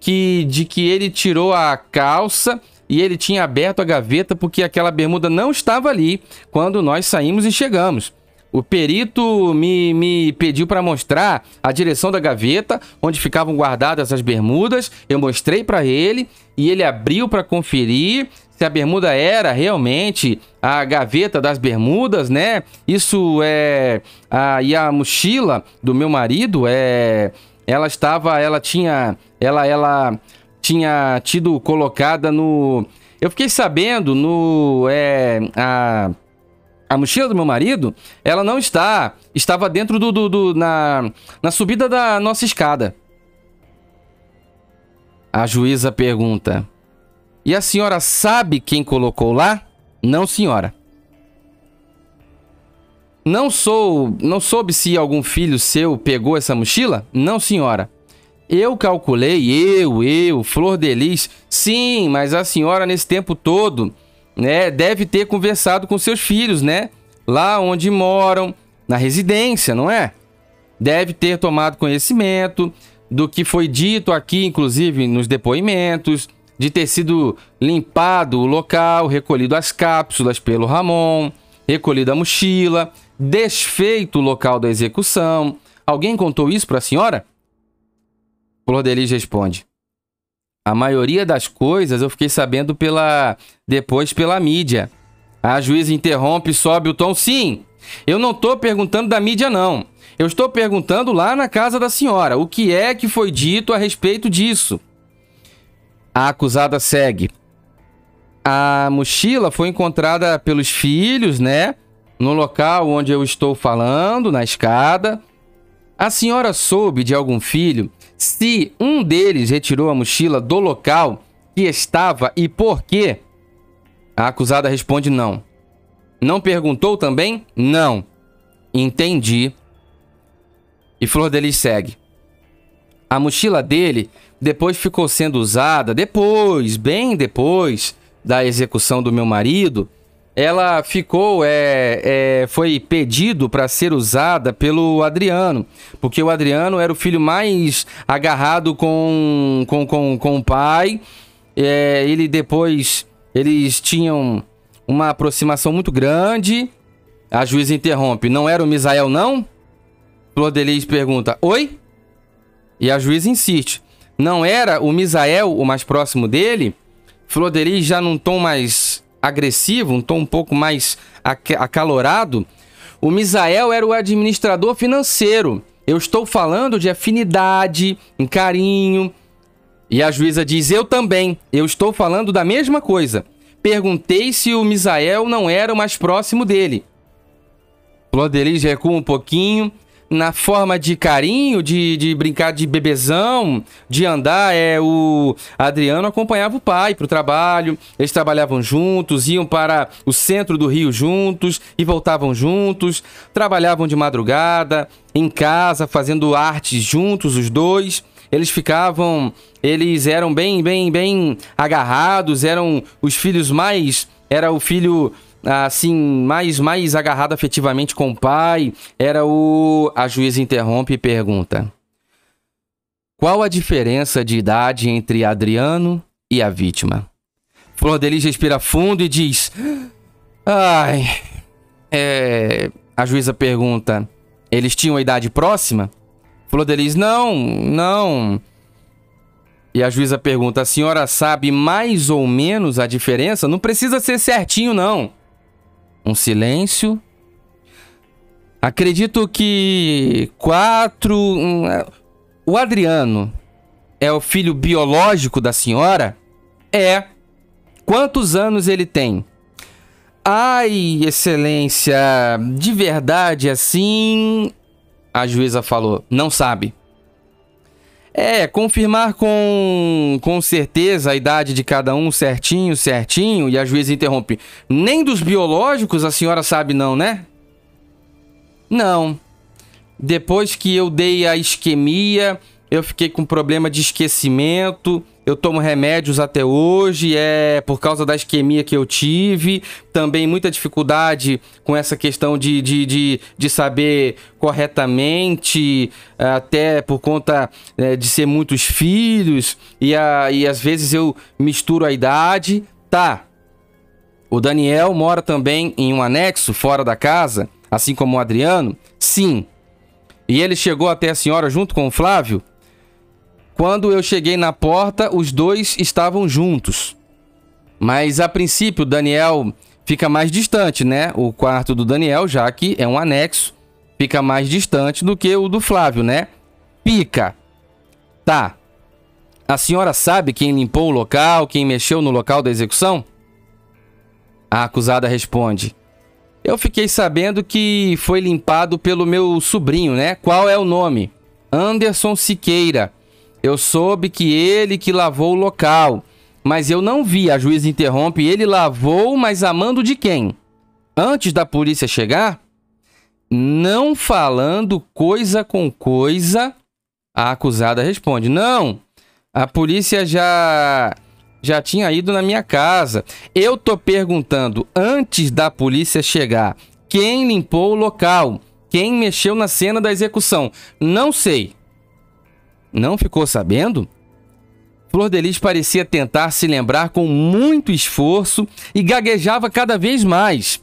Speaker 1: que de que ele tirou a calça e ele tinha aberto a gaveta porque aquela bermuda não estava ali quando nós saímos e chegamos. O perito me, me pediu para mostrar a direção da gaveta, onde ficavam guardadas as bermudas. Eu mostrei para ele e ele abriu para conferir a bermuda era realmente a gaveta das bermudas, né? Isso é a, e a mochila do meu marido é ela estava, ela tinha, ela ela tinha tido colocada no eu fiquei sabendo no é a a mochila do meu marido, ela não está, estava dentro do, do, do na, na subida da nossa escada. A juíza pergunta: e a senhora sabe quem colocou lá? Não, senhora. Não sou, não soube se algum filho seu pegou essa mochila? Não, senhora. Eu calculei, eu, eu, Flor de Lis. Sim, mas a senhora nesse tempo todo, né, deve ter conversado com seus filhos, né? lá onde moram, na residência, não é? Deve ter tomado conhecimento do que foi dito aqui, inclusive nos depoimentos, de ter sido limpado o local, recolhido as cápsulas pelo Ramon, recolhido a mochila, desfeito o local da execução. Alguém contou isso para a senhora? Flor responde: A maioria das coisas eu fiquei sabendo pela depois pela mídia. A juíza interrompe, sobe o tom. Sim, eu não estou perguntando da mídia, não. Eu estou perguntando lá na casa da senhora o que é que foi dito a respeito disso. A acusada segue. A mochila foi encontrada pelos filhos, né? No local onde eu estou falando, na escada. A senhora soube de algum filho se um deles retirou a mochila do local que estava e por quê? A acusada responde não. Não perguntou também? Não. Entendi. E Flor Delis segue. A mochila dele depois ficou sendo usada, depois, bem depois da execução do meu marido, ela ficou, é, é foi pedido para ser usada pelo Adriano, porque o Adriano era o filho mais agarrado com, com, com, com o pai. É, ele depois, eles tinham uma aproximação muito grande. A juíza interrompe. Não era o Misael, não? Flor pergunta: Oi? E a juíza insiste. Não era o Misael o mais próximo dele? Flor Delis já num tom mais agressivo, um tom um pouco mais acalorado. O Misael era o administrador financeiro. Eu estou falando de afinidade, em carinho. E a juíza diz: Eu também. Eu estou falando da mesma coisa. Perguntei se o Misael não era o mais próximo dele. Flor Delis recua um pouquinho na forma de carinho, de, de brincar de bebezão, de andar, é o Adriano acompanhava o pai para o trabalho, eles trabalhavam juntos, iam para o centro do Rio juntos e voltavam juntos, trabalhavam de madrugada, em casa, fazendo artes juntos, os dois. Eles ficavam, eles eram bem, bem, bem agarrados, eram os filhos mais, era o filho assim, mais, mais agarrado afetivamente com o pai, era o. A juíza interrompe e pergunta: Qual a diferença de idade entre Adriano e a vítima? Flor respira fundo e diz: Ai. É... A juíza pergunta: Eles tinham a idade próxima? Flor Não, não. E a juíza pergunta: A senhora sabe mais ou menos a diferença? Não precisa ser certinho, não um silêncio. Acredito que quatro. É, o Adriano é o filho biológico da senhora? É. Quantos anos ele tem? Ai, excelência, de verdade assim. A juíza falou: não sabe. É, confirmar com, com certeza a idade de cada um certinho, certinho, e a juíza interrompe. Nem dos biológicos a senhora sabe, não, né? Não. Depois que eu dei a isquemia, eu fiquei com problema de esquecimento eu tomo remédios até hoje, é por causa da isquemia que eu tive. Também muita dificuldade com essa questão de, de, de, de saber corretamente, até por conta é, de ser muitos filhos, e, a, e às vezes eu misturo a idade. Tá. O Daniel mora também em um anexo fora da casa, assim como o Adriano? Sim. E ele chegou até a senhora junto com o Flávio? Quando eu cheguei na porta, os dois estavam juntos. Mas a princípio, Daniel fica mais distante, né? O quarto do Daniel, já que é um anexo, fica mais distante do que o do Flávio, né? Pica. Tá. A senhora sabe quem limpou o local, quem mexeu no local da execução? A acusada responde: Eu fiquei sabendo que foi limpado pelo meu sobrinho, né? Qual é o nome? Anderson Siqueira. Eu soube que ele que lavou o local, mas eu não vi. A juíza interrompe. Ele lavou, mas amando de quem? Antes da polícia chegar? Não falando coisa com coisa, a acusada responde: Não, a polícia já já tinha ido na minha casa. Eu tô perguntando antes da polícia chegar quem limpou o local, quem mexeu na cena da execução. Não sei. Não ficou sabendo? Flor de Lis parecia tentar se lembrar com muito esforço e gaguejava cada vez mais.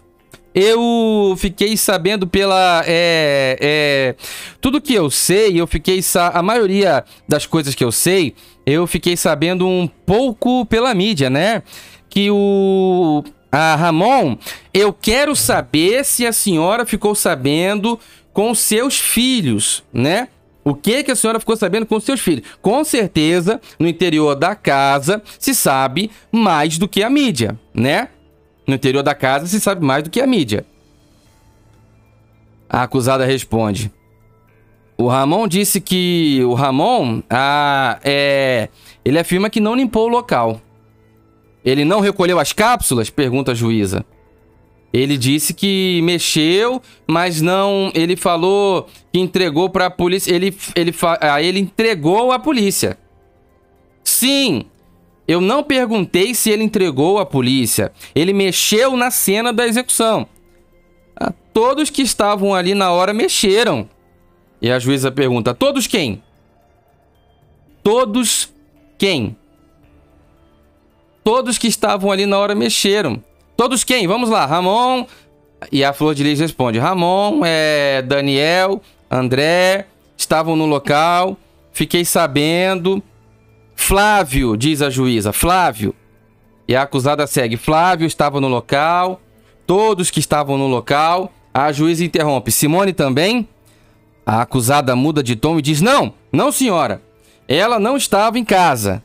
Speaker 1: Eu fiquei sabendo pela. É, é, tudo que eu sei, eu fiquei. A maioria das coisas que eu sei, eu fiquei sabendo um pouco pela mídia, né? Que o. A Ramon, eu quero saber se a senhora ficou sabendo com seus filhos, né? O que que a senhora ficou sabendo com seus filhos? Com certeza, no interior da casa se sabe mais do que a mídia, né? No interior da casa se sabe mais do que a mídia. A acusada responde: O Ramon disse que o Ramon, ah, é, ele afirma que não limpou o local. Ele não recolheu as cápsulas? Pergunta a juíza. Ele disse que mexeu, mas não. Ele falou que entregou para a polícia. Ele, ele, ah, ele entregou à polícia. Sim, eu não perguntei se ele entregou à polícia. Ele mexeu na cena da execução. Ah, todos que estavam ali na hora mexeram. E a juíza pergunta: todos quem? Todos quem? Todos que estavam ali na hora mexeram. Todos quem? Vamos lá, Ramon. E a Flor de Lis responde: Ramon, é, Daniel, André estavam no local. Fiquei sabendo. Flávio, diz a juíza. Flávio. E a acusada segue. Flávio estava no local. Todos que estavam no local. A juíza interrompe. Simone também? A acusada muda de tom e diz: Não, não, senhora. Ela não estava em casa.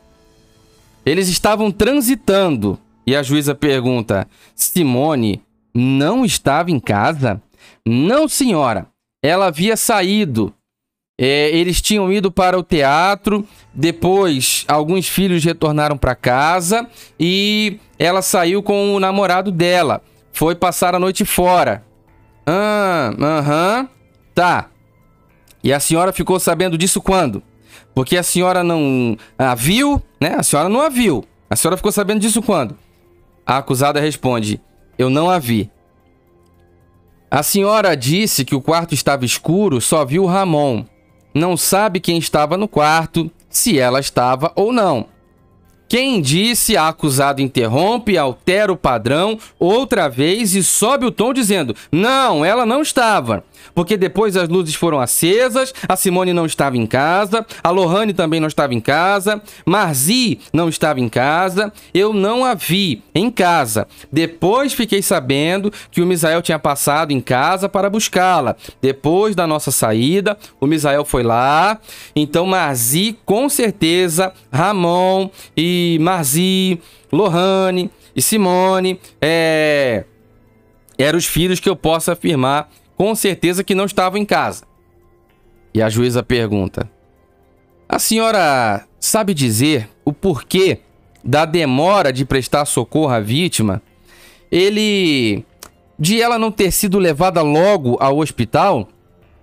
Speaker 1: Eles estavam transitando. E a juíza pergunta: Simone não estava em casa? Não, senhora. Ela havia saído. É, eles tinham ido para o teatro. Depois, alguns filhos retornaram para casa e ela saiu com o namorado dela. Foi passar a noite fora. Ah, aham. Tá. E a senhora ficou sabendo disso quando? Porque a senhora não a viu, né? A senhora não a viu. A senhora ficou sabendo disso quando? A acusada responde: Eu não a vi. A senhora disse que o quarto estava escuro, só viu Ramon. Não sabe quem estava no quarto, se ela estava ou não. Quem disse a acusado interrompe, altera o padrão outra vez e sobe o tom dizendo: Não, ela não estava porque depois as luzes foram acesas, a Simone não estava em casa, a Lohane também não estava em casa, Marzi não estava em casa, eu não a vi em casa. Depois fiquei sabendo que o Misael tinha passado em casa para buscá-la. Depois da nossa saída, o Misael foi lá, então Marzi, com certeza, Ramon e Marzi, Lohane e Simone, é... eram os filhos que eu posso afirmar com certeza que não estavam em casa. E a juíza pergunta: A senhora sabe dizer o porquê da demora de prestar socorro à vítima? Ele. De ela não ter sido levada logo ao hospital,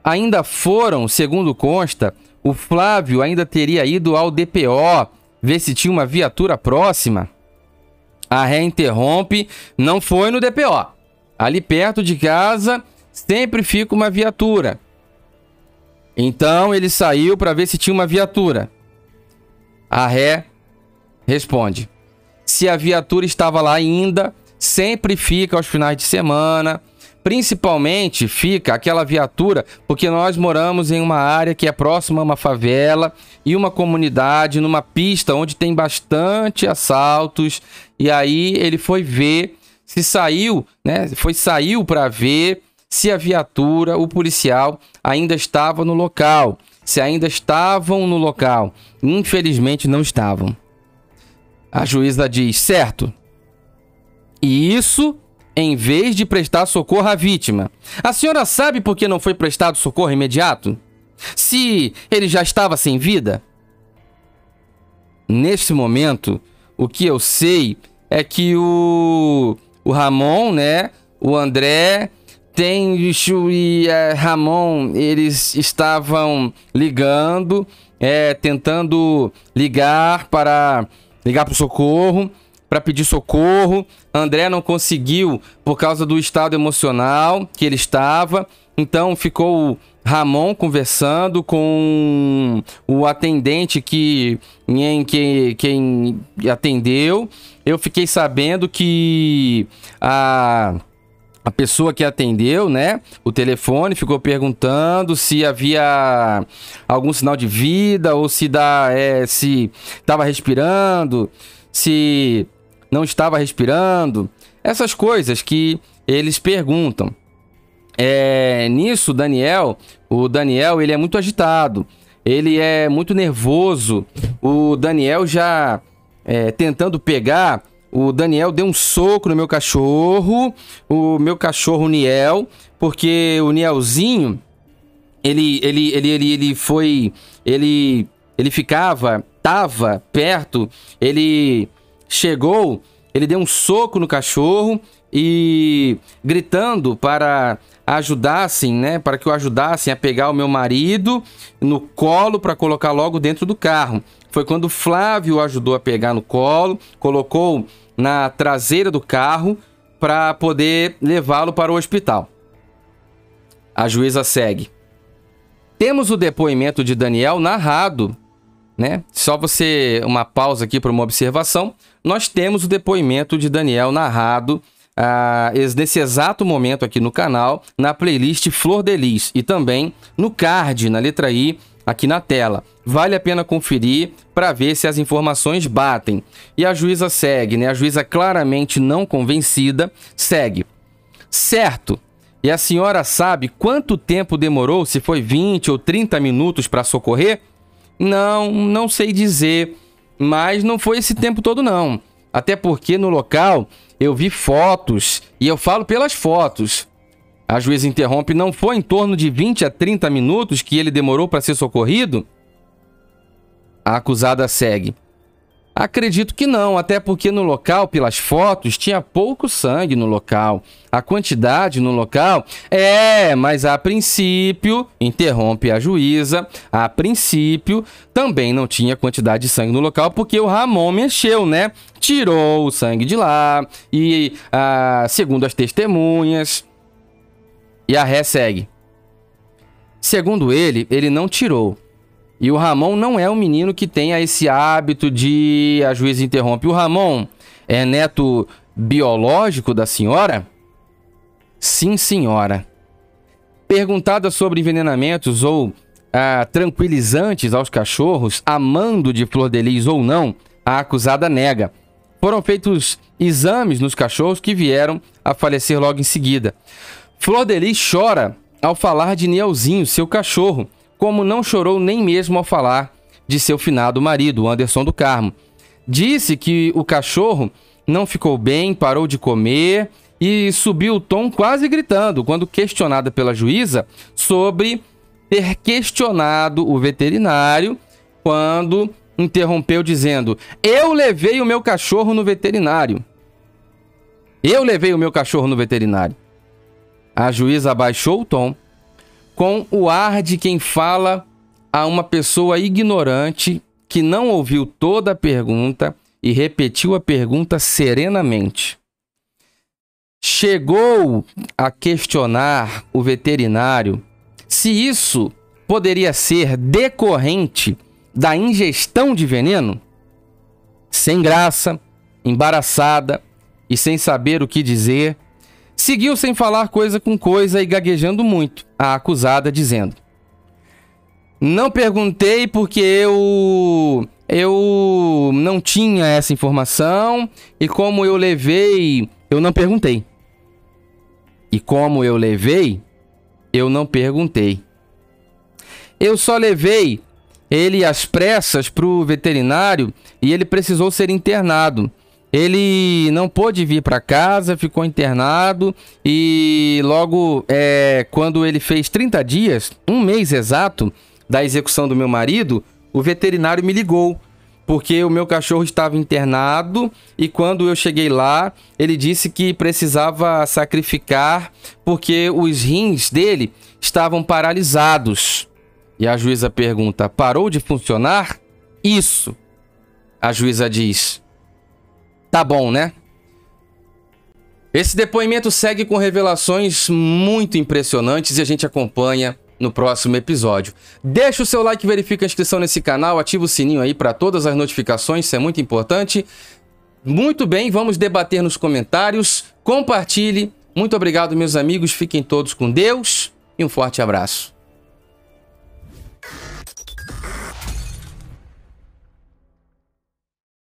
Speaker 1: ainda foram, segundo consta, o Flávio ainda teria ido ao DPO ver se tinha uma viatura próxima. A ré interrompe, não foi no DPO. Ali perto de casa, sempre fica uma viatura. Então ele saiu para ver se tinha uma viatura. A ré responde: se a viatura estava lá ainda, sempre fica aos finais de semana. Principalmente fica aquela viatura porque nós moramos em uma área que é próxima a uma favela e uma comunidade, numa pista onde tem bastante assaltos. E aí ele foi ver se saiu, né? Foi saiu para ver se a viatura, o policial, ainda estava no local. Se ainda estavam no local. Infelizmente não estavam. A juíza diz: certo. E isso em vez de prestar socorro à vítima. A senhora sabe por que não foi prestado socorro imediato? Se ele já estava sem vida? Neste momento, o que eu sei é que o, o Ramon, né, o André tem e é, Ramon, eles estavam ligando, é, tentando ligar para ligar para o socorro para pedir socorro. André não conseguiu por causa do estado emocional que ele estava. Então ficou Ramon conversando com o atendente que em que quem atendeu. Eu fiquei sabendo que a a pessoa que atendeu, né, o telefone ficou perguntando se havia algum sinal de vida ou se dá, é, se estava respirando, se não estava respirando, essas coisas que eles perguntam. É, nisso, Daniel, o Daniel, ele é muito agitado, ele é muito nervoso. O Daniel já é, tentando pegar o Daniel deu um soco no meu cachorro, o meu cachorro Niel, porque o Nielzinho, ele, ele, ele, ele, ele foi, ele, ele ficava, tava perto, ele chegou, ele deu um soco no cachorro e gritando para ajudassem, né, para que eu ajudassem a pegar o meu marido no colo para colocar logo dentro do carro. Foi quando o Flávio ajudou a pegar no colo, colocou na traseira do carro para poder levá-lo para o hospital. A juíza segue. Temos o depoimento de Daniel narrado, né? Só você uma pausa aqui para uma observação. Nós temos o depoimento de Daniel narrado ah, nesse exato momento aqui no canal, na playlist Flor de Lis e também no card, na letra I, aqui na tela. Vale a pena conferir para ver se as informações batem. E a juíza segue, né? A juíza claramente não convencida segue. Certo. E a senhora sabe quanto tempo demorou, se foi 20 ou 30 minutos para socorrer? Não, não sei dizer, mas não foi esse tempo todo não. Até porque no local eu vi fotos e eu falo pelas fotos. A juíza interrompe: não foi em torno de 20 a 30 minutos que ele demorou para ser socorrido? A acusada segue. Acredito que não, até porque no local, pelas fotos, tinha pouco sangue no local. A quantidade no local é, mas a princípio, interrompe a juíza, a princípio também não tinha quantidade de sangue no local porque o Ramon mexeu, né? Tirou o sangue de lá e, ah, segundo as testemunhas, e a ré segue. Segundo ele, ele não tirou. E o Ramon não é um menino que tenha esse hábito de. A juíza interrompe. O Ramon é neto biológico da senhora? Sim, senhora. Perguntada sobre envenenamentos ou ah, tranquilizantes aos cachorros, amando de flor de lis ou não, a acusada nega. Foram feitos exames nos cachorros que vieram a falecer logo em seguida. Flor de Lis chora ao falar de Nielzinho, seu cachorro, como não chorou nem mesmo ao falar de seu finado marido, Anderson do Carmo. Disse que o cachorro não ficou bem, parou de comer e subiu o tom quase gritando quando questionada pela juíza sobre ter questionado o veterinário quando interrompeu dizendo: "Eu levei o meu cachorro no veterinário. Eu levei o meu cachorro no veterinário." A juíza abaixou o tom, com o ar de quem fala a uma pessoa ignorante que não ouviu toda a pergunta e repetiu a pergunta serenamente. Chegou a questionar o veterinário se isso poderia ser decorrente da ingestão de veneno? Sem graça, embaraçada e sem saber o que dizer, Seguiu sem falar coisa com coisa e gaguejando muito, a acusada dizendo: Não perguntei porque eu eu não tinha essa informação e como eu levei, eu não perguntei. E como eu levei, eu não perguntei. Eu só levei ele às pressas para o veterinário e ele precisou ser internado. Ele não pôde vir para casa, ficou internado e logo é, quando ele fez 30 dias, um mês exato da execução do meu marido, o veterinário me ligou porque o meu cachorro estava internado e quando eu cheguei lá, ele disse que precisava sacrificar porque os rins dele estavam paralisados. E a juíza pergunta: parou de funcionar? Isso. A juíza diz: Tá bom, né? Esse depoimento segue com revelações muito impressionantes e a gente acompanha no próximo episódio. Deixa o seu like, verifica a inscrição nesse canal, ativa o sininho aí para todas as notificações, isso é muito importante. Muito bem, vamos debater nos comentários. Compartilhe. Muito obrigado, meus amigos. Fiquem todos com Deus e um forte abraço.